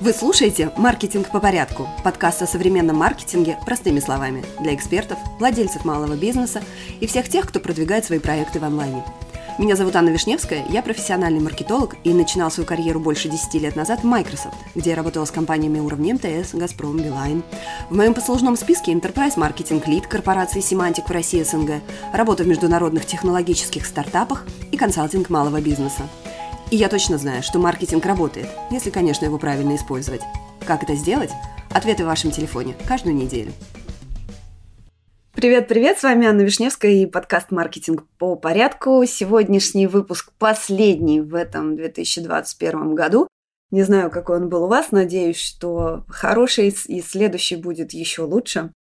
Вы слушаете «Маркетинг по порядку» – подкаст о современном маркетинге простыми словами для экспертов, владельцев малого бизнеса и всех тех, кто продвигает свои проекты в онлайне. Меня зовут Анна Вишневская, я профессиональный маркетолог и начинал свою карьеру больше 10 лет назад в Microsoft, где я работала с компаниями уровня МТС, Газпром, Билайн. В моем послужном списке Enterprise Marketing Lead корпорации Semantic в России СНГ, работа в международных технологических стартапах и консалтинг малого бизнеса. И я точно знаю, что маркетинг работает, если, конечно, его правильно использовать. Как это сделать? Ответы в вашем телефоне каждую неделю. Привет-привет, с вами Анна Вишневская и подкаст «Маркетинг по порядку». Сегодняшний выпуск последний в этом 2021 году. Не знаю, какой он был у вас, надеюсь, что хороший и следующий будет еще лучше.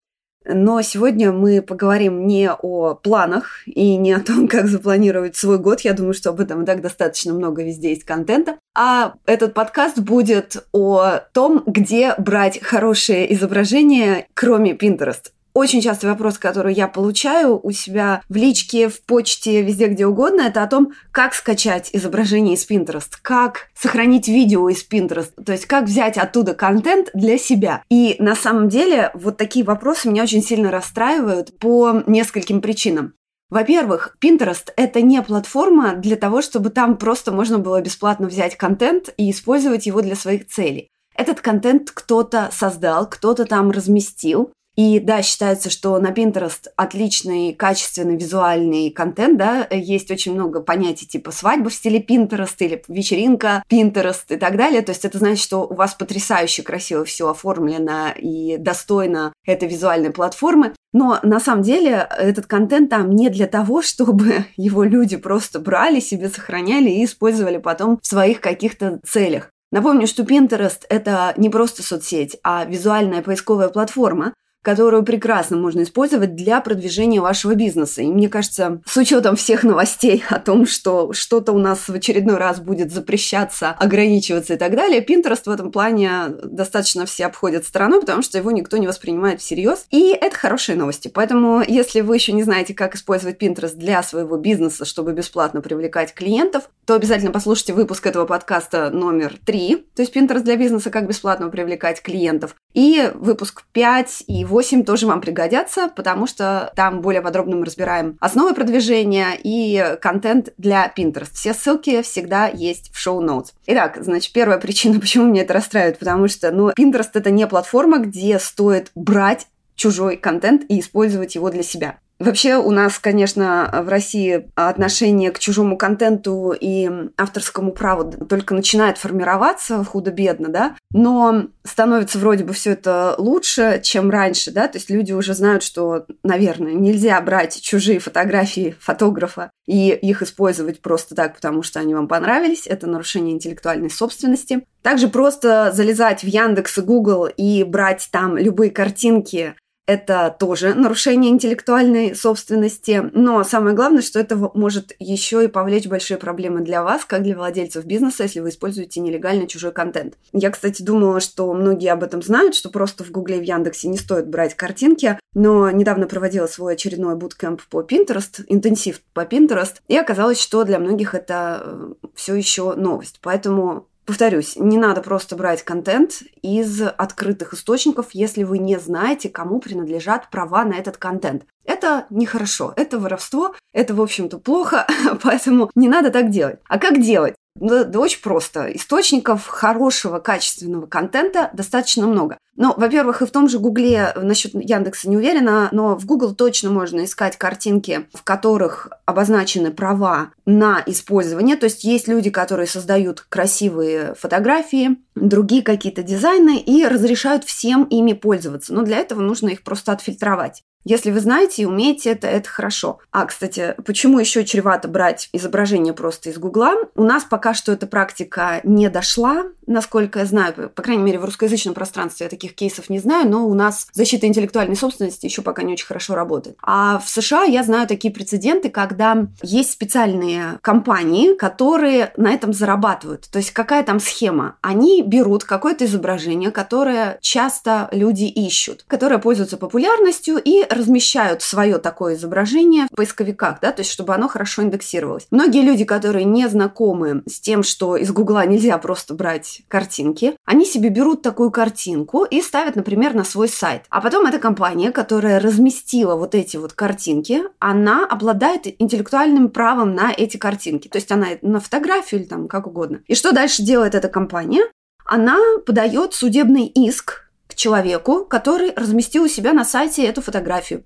Но сегодня мы поговорим не о планах и не о том, как запланировать свой год. Я думаю, что об этом и так достаточно много везде есть контента. А этот подкаст будет о том, где брать хорошие изображения, кроме Pinterest очень частый вопрос, который я получаю у себя в личке, в почте, везде, где угодно, это о том, как скачать изображение из Pinterest, как сохранить видео из Pinterest, то есть как взять оттуда контент для себя. И на самом деле вот такие вопросы меня очень сильно расстраивают по нескольким причинам. Во-первых, Pinterest – это не платформа для того, чтобы там просто можно было бесплатно взять контент и использовать его для своих целей. Этот контент кто-то создал, кто-то там разместил, и да, считается, что на Pinterest отличный, качественный визуальный контент, да, есть очень много понятий типа свадьба в стиле Pinterest или вечеринка Pinterest и так далее. То есть это значит, что у вас потрясающе красиво все оформлено и достойно этой визуальной платформы. Но на самом деле этот контент там не для того, чтобы его люди просто брали, себе сохраняли и использовали потом в своих каких-то целях. Напомню, что Pinterest – это не просто соцсеть, а визуальная поисковая платформа, которую прекрасно можно использовать для продвижения вашего бизнеса. И мне кажется, с учетом всех новостей о том, что что-то у нас в очередной раз будет запрещаться, ограничиваться и так далее, Pinterest в этом плане достаточно все обходят стороной, потому что его никто не воспринимает всерьез. И это хорошие новости. Поэтому, если вы еще не знаете, как использовать Pinterest для своего бизнеса, чтобы бесплатно привлекать клиентов, то обязательно послушайте выпуск этого подкаста номер 3, то есть Pinterest для бизнеса, как бесплатно привлекать клиентов. И выпуск 5 и 8 тоже вам пригодятся, потому что там более подробно мы разбираем основы продвижения и контент для Pinterest. Все ссылки всегда есть в шоу-ноутс. Итак, значит, первая причина, почему меня это расстраивает, потому что, ну, Pinterest это не платформа, где стоит брать чужой контент и использовать его для себя. Вообще у нас, конечно, в России отношение к чужому контенту и авторскому праву только начинает формироваться худо-бедно, да, но становится вроде бы все это лучше, чем раньше, да, то есть люди уже знают, что, наверное, нельзя брать чужие фотографии фотографа и их использовать просто так, потому что они вам понравились, это нарушение интеллектуальной собственности. Также просто залезать в Яндекс и Google и брать там любые картинки это тоже нарушение интеллектуальной собственности, но самое главное, что это может еще и повлечь большие проблемы для вас, как для владельцев бизнеса, если вы используете нелегально чужой контент. Я, кстати, думала, что многие об этом знают, что просто в Гугле и в Яндексе не стоит брать картинки, но недавно проводила свой очередной буткемп по Pinterest, интенсив по Pinterest, и оказалось, что для многих это э, все еще новость. Поэтому Повторюсь, не надо просто брать контент из открытых источников, если вы не знаете, кому принадлежат права на этот контент. Это нехорошо, это воровство, это, в общем-то, плохо, поэтому не надо так делать. А как делать? Да, да очень просто. Источников хорошего, качественного контента достаточно много. Ну, во-первых, и в том же Гугле, насчет Яндекса не уверена, но в Google точно можно искать картинки, в которых обозначены права на использование. То есть есть люди, которые создают красивые фотографии, другие какие-то дизайны и разрешают всем ими пользоваться. Но для этого нужно их просто отфильтровать. Если вы знаете и умеете это, это хорошо. А, кстати, почему еще чревато брать изображение просто из Гугла? У нас пока что эта практика не дошла, насколько я знаю, по крайней мере, в русскоязычном пространстве я таких кейсов не знаю, но у нас защита интеллектуальной собственности еще пока не очень хорошо работает. А в США я знаю такие прецеденты, когда есть специальные компании, которые на этом зарабатывают. То есть какая там схема? Они берут какое-то изображение, которое часто люди ищут, которое пользуется популярностью и размещают свое такое изображение в поисковиках, да, то есть чтобы оно хорошо индексировалось. Многие люди, которые не знакомы с тем, что из Гугла нельзя просто брать картинки, они себе берут такую картинку и ставят, например, на свой сайт. А потом эта компания, которая разместила вот эти вот картинки, она обладает интеллектуальным правом на эти картинки. То есть она на фотографию или там как угодно. И что дальше делает эта компания? Она подает судебный иск человеку, который разместил у себя на сайте эту фотографию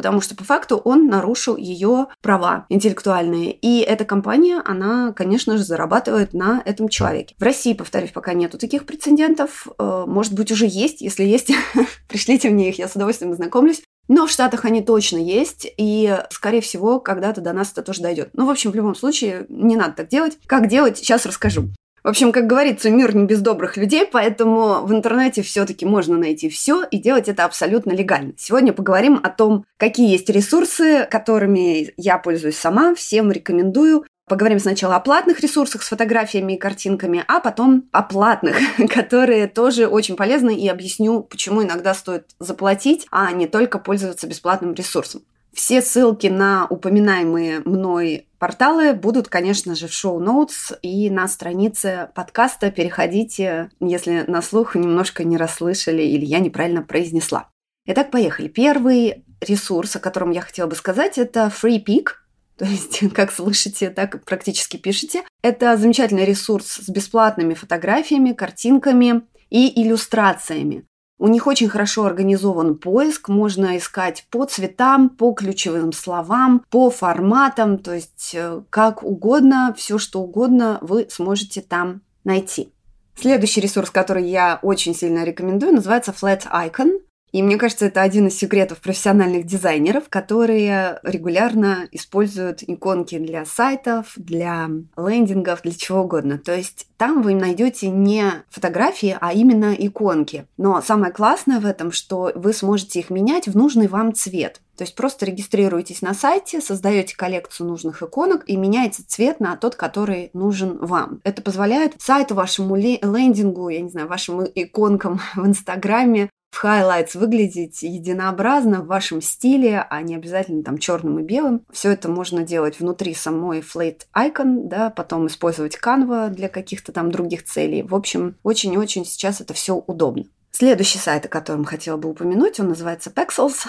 потому что по факту он нарушил ее права интеллектуальные. И эта компания, она, конечно же, зарабатывает на этом человеке. В России, повторюсь, пока нету таких прецедентов. Э, может быть, уже есть. Если есть, пришлите мне их, я с удовольствием ознакомлюсь. Но в Штатах они точно есть, и, скорее всего, когда-то до нас это тоже дойдет. Ну, в общем, в любом случае, не надо так делать. Как делать, сейчас расскажу. В общем, как говорится, мир не без добрых людей, поэтому в интернете все-таки можно найти все и делать это абсолютно легально. Сегодня поговорим о том, какие есть ресурсы, которыми я пользуюсь сама, всем рекомендую. Поговорим сначала о платных ресурсах с фотографиями и картинками, а потом о платных, которые тоже очень полезны, и объясню, почему иногда стоит заплатить, а не только пользоваться бесплатным ресурсом. Все ссылки на упоминаемые мной порталы будут, конечно же, в шоу-ноутс и на странице подкаста. Переходите, если на слух немножко не расслышали или я неправильно произнесла. Итак, поехали. Первый ресурс, о котором я хотела бы сказать, это FreePic. То есть, как слышите, так практически пишете. Это замечательный ресурс с бесплатными фотографиями, картинками и иллюстрациями. У них очень хорошо организован поиск, можно искать по цветам, по ключевым словам, по форматам, то есть э, как угодно, все что угодно вы сможете там найти. Следующий ресурс, который я очень сильно рекомендую, называется Flat Icon. И мне кажется, это один из секретов профессиональных дизайнеров, которые регулярно используют иконки для сайтов, для лендингов, для чего угодно. То есть там вы найдете не фотографии, а именно иконки. Но самое классное в этом, что вы сможете их менять в нужный вам цвет. То есть просто регистрируетесь на сайте, создаете коллекцию нужных иконок и меняете цвет на тот, который нужен вам. Это позволяет сайту вашему лендингу, я не знаю, вашим иконкам в Инстаграме в highlights выглядеть единообразно в вашем стиле, а не обязательно там черным и белым. Все это можно делать внутри самой Flat Icon, да, потом использовать Canva для каких-то там других целей. В общем, очень-очень сейчас это все удобно. Следующий сайт, о котором хотела бы упомянуть, он называется Pexels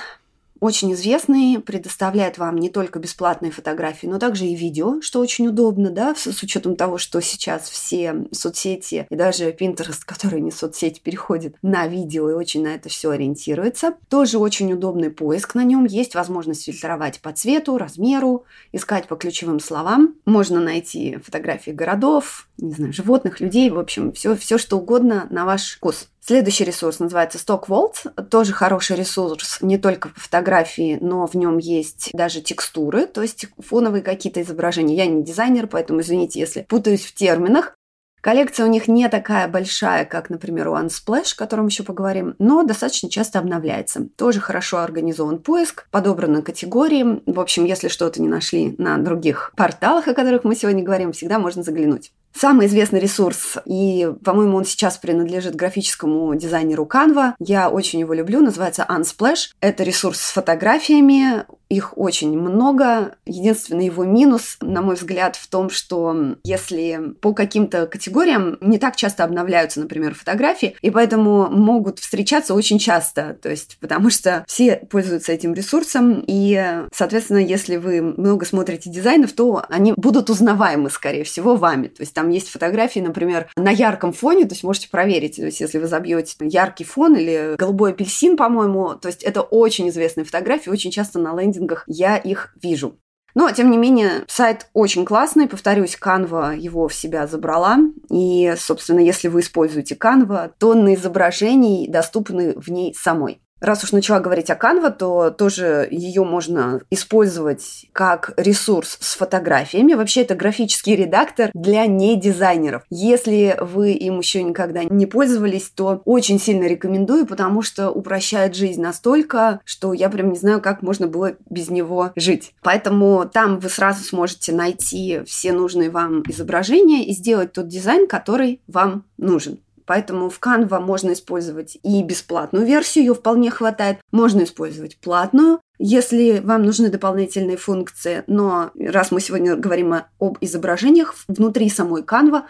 очень известный, предоставляет вам не только бесплатные фотографии, но также и видео, что очень удобно, да, с, с учетом того, что сейчас все соцсети и даже Pinterest, который не соцсеть, переходит на видео и очень на это все ориентируется. Тоже очень удобный поиск на нем. Есть возможность фильтровать по цвету, размеру, искать по ключевым словам. Можно найти фотографии городов, не знаю, животных, людей, в общем, все, все что угодно на ваш вкус. Следующий ресурс называется StockVault. Тоже хороший ресурс не только по фотографии, но в нем есть даже текстуры, то есть фоновые какие-то изображения. Я не дизайнер, поэтому извините, если путаюсь в терминах. Коллекция у них не такая большая, как, например, у Unsplash, о котором еще поговорим, но достаточно часто обновляется. Тоже хорошо организован поиск, подобраны категории. В общем, если что-то не нашли на других порталах, о которых мы сегодня говорим, всегда можно заглянуть. Самый известный ресурс, и, по-моему, он сейчас принадлежит графическому дизайнеру Canva. Я очень его люблю, называется Unsplash. Это ресурс с фотографиями, их очень много. Единственный его минус, на мой взгляд, в том, что если по каким-то категориям не так часто обновляются, например, фотографии, и поэтому могут встречаться очень часто, то есть потому что все пользуются этим ресурсом, и, соответственно, если вы много смотрите дизайнов, то они будут узнаваемы, скорее всего, вами. То есть там есть фотографии, например, на ярком фоне, то есть можете проверить, то есть если вы забьете яркий фон или голубой апельсин, по-моему, то есть это очень известные фотографии, очень часто на лендинге рейтингах я их вижу. Но, тем не менее, сайт очень классный. Повторюсь, Canva его в себя забрала. И, собственно, если вы используете Canva, тонны изображений доступны в ней самой. Раз уж начала говорить о Canva, то тоже ее можно использовать как ресурс с фотографиями. Вообще это графический редактор для недизайнеров. Если вы им еще никогда не пользовались, то очень сильно рекомендую, потому что упрощает жизнь настолько, что я прям не знаю, как можно было без него жить. Поэтому там вы сразу сможете найти все нужные вам изображения и сделать тот дизайн, который вам нужен. Поэтому в Canva можно использовать и бесплатную версию, ее вполне хватает. Можно использовать платную, если вам нужны дополнительные функции. Но раз мы сегодня говорим об изображениях, внутри самой Canva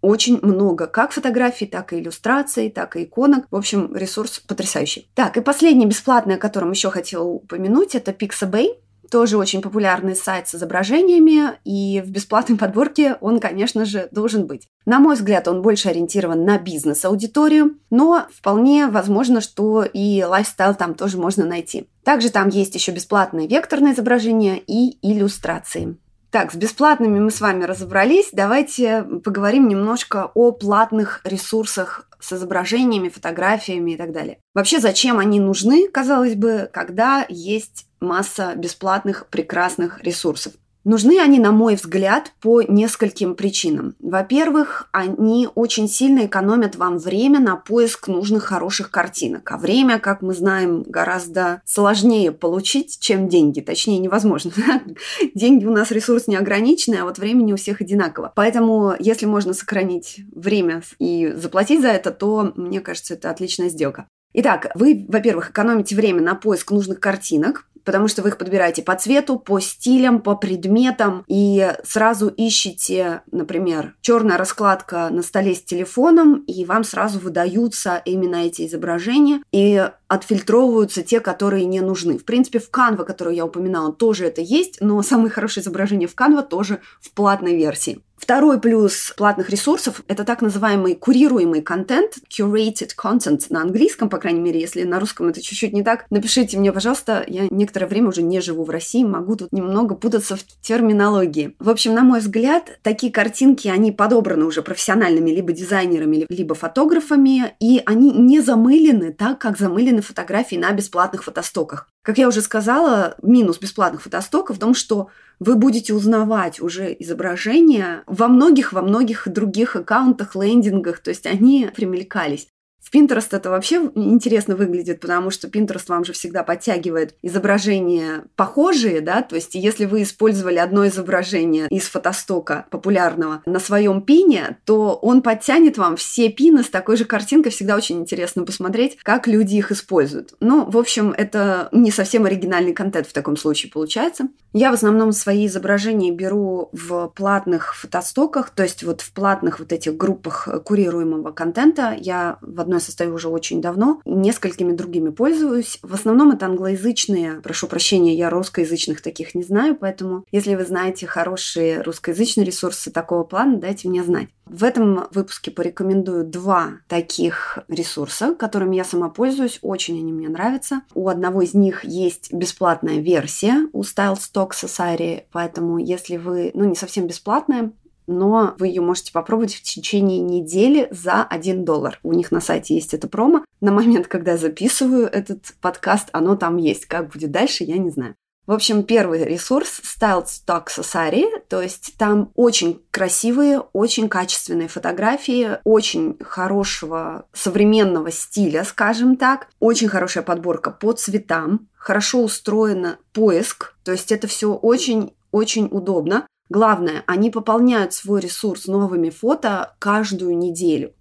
очень много как фотографий, так и иллюстраций, так и иконок. В общем, ресурс потрясающий. Так, и последний бесплатный, о котором еще хотела упомянуть, это Pixabay. Тоже очень популярный сайт с изображениями, и в бесплатной подборке он, конечно же, должен быть. На мой взгляд, он больше ориентирован на бизнес-аудиторию, но вполне возможно, что и лайфстайл там тоже можно найти. Также там есть еще бесплатные векторные изображения и иллюстрации. Так, с бесплатными мы с вами разобрались. Давайте поговорим немножко о платных ресурсах с изображениями, фотографиями и так далее. Вообще, зачем они нужны, казалось бы, когда есть масса бесплатных прекрасных ресурсов? Нужны они, на мой взгляд, по нескольким причинам. Во-первых, они очень сильно экономят вам время на поиск нужных хороших картинок. А время, как мы знаем, гораздо сложнее получить, чем деньги. Точнее, невозможно. Деньги у нас ресурс неограниченный, а вот времени у всех одинаково. Поэтому, если можно сохранить время и заплатить за это, то, мне кажется, это отличная сделка. Итак, вы, во-первых, экономите время на поиск нужных картинок, потому что вы их подбираете по цвету, по стилям, по предметам, и сразу ищете, например, черная раскладка на столе с телефоном, и вам сразу выдаются именно эти изображения, и отфильтровываются те, которые не нужны. В принципе, в Canva, которую я упоминала, тоже это есть, но самые хорошие изображения в Canva тоже в платной версии. Второй плюс платных ресурсов – это так называемый курируемый контент, curated content на английском, по крайней мере, если на русском это чуть-чуть не так. Напишите мне, пожалуйста, я некоторое время уже не живу в России, могу тут немного путаться в терминологии. В общем, на мой взгляд, такие картинки, они подобраны уже профессиональными либо дизайнерами, либо фотографами, и они не замылены так, как замылены фотографии на бесплатных фотостоках. Как я уже сказала, минус бесплатных фотостоков в том, что вы будете узнавать уже изображения во многих, во многих других аккаунтах, лендингах, то есть они примелькались. В Pinterest это вообще интересно выглядит, потому что Pinterest вам же всегда подтягивает изображения похожие, да, то есть если вы использовали одно изображение из фотостока популярного на своем пине, то он подтянет вам все пины с такой же картинкой. Всегда очень интересно посмотреть, как люди их используют. Ну, в общем, это не совсем оригинальный контент в таком случае получается. Я в основном свои изображения беру в платных фотостоках, то есть вот в платных вот этих группах курируемого контента. Я в одной состою уже очень давно, несколькими другими пользуюсь. В основном это англоязычные, прошу прощения, я русскоязычных таких не знаю, поэтому если вы знаете хорошие русскоязычные ресурсы такого плана, дайте мне знать. В этом выпуске порекомендую два таких ресурса, которыми я сама пользуюсь. Очень они мне нравятся. У одного из них есть бесплатная версия у Style Stock Society, поэтому если вы, ну, не совсем бесплатная, но вы ее можете попробовать в течение недели за 1 доллар. У них на сайте есть это промо. На момент, когда я записываю этот подкаст, оно там есть. Как будет дальше, я не знаю. В общем, первый ресурс Style Stock Society, то есть там очень красивые, очень качественные фотографии, очень хорошего современного стиля, скажем так, очень хорошая подборка по цветам, хорошо устроен поиск, то есть это все очень-очень удобно. Главное, они пополняют свой ресурс новыми фото каждую неделю.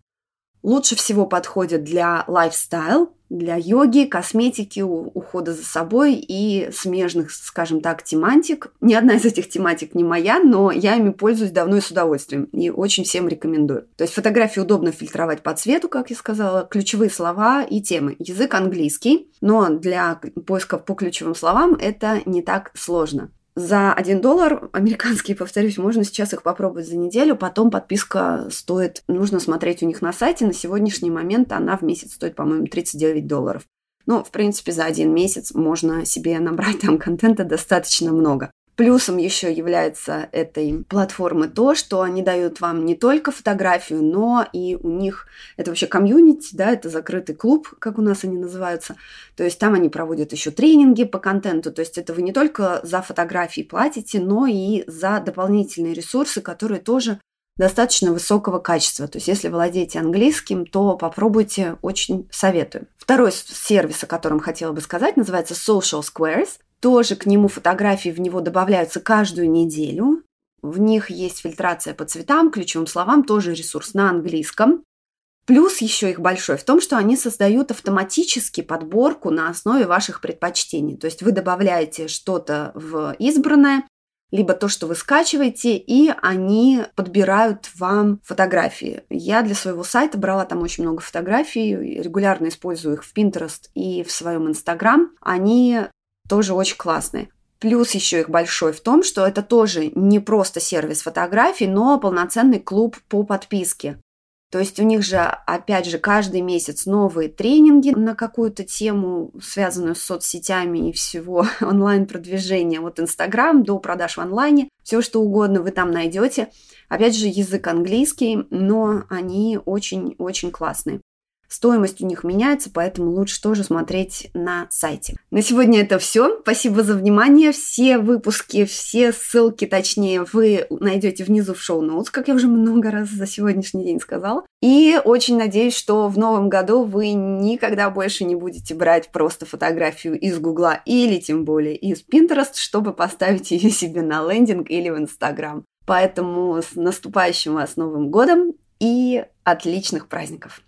Лучше всего подходят для лайфстайл, для йоги, косметики, ухода за собой и смежных, скажем так, тематик. Ни одна из этих тематик не моя, но я ими пользуюсь давно и с удовольствием. И очень всем рекомендую. То есть фотографии удобно фильтровать по цвету, как я сказала, ключевые слова и темы. Язык английский, но для поиска по ключевым словам это не так сложно за 1 доллар американские, повторюсь, можно сейчас их попробовать за неделю, потом подписка стоит, нужно смотреть у них на сайте, на сегодняшний момент она в месяц стоит, по-моему, 39 долларов. Ну, в принципе, за один месяц можно себе набрать там контента достаточно много. Плюсом еще является этой платформы то, что они дают вам не только фотографию, но и у них это вообще комьюнити, да, это закрытый клуб, как у нас они называются. То есть там они проводят еще тренинги по контенту. То есть это вы не только за фотографии платите, но и за дополнительные ресурсы, которые тоже достаточно высокого качества. То есть если владеете английским, то попробуйте, очень советую. Второй сервис, о котором хотела бы сказать, называется Social Squares. Тоже к нему фотографии в него добавляются каждую неделю. В них есть фильтрация по цветам, ключевым словам, тоже ресурс на английском. Плюс еще их большой в том, что они создают автоматически подборку на основе ваших предпочтений. То есть вы добавляете что-то в избранное, либо то, что вы скачиваете, и они подбирают вам фотографии. Я для своего сайта брала там очень много фотографий, регулярно использую их в Pinterest и в своем Instagram. Они тоже очень классные. Плюс еще их большой в том, что это тоже не просто сервис фотографий, но полноценный клуб по подписке. То есть у них же, опять же, каждый месяц новые тренинги на какую-то тему, связанную с соцсетями и всего онлайн-продвижения. Вот Инстаграм до продаж в онлайне, все что угодно вы там найдете. Опять же, язык английский, но они очень-очень классные. Стоимость у них меняется, поэтому лучше тоже смотреть на сайте. На сегодня это все. Спасибо за внимание. Все выпуски, все ссылки, точнее, вы найдете внизу в шоу-ноутс, как я уже много раз за сегодняшний день сказала. И очень надеюсь, что в новом году вы никогда больше не будете брать просто фотографию из Гугла или тем более из Pinterest, чтобы поставить ее себе на лендинг или в Инстаграм. Поэтому с наступающим вас Новым годом и отличных праздников!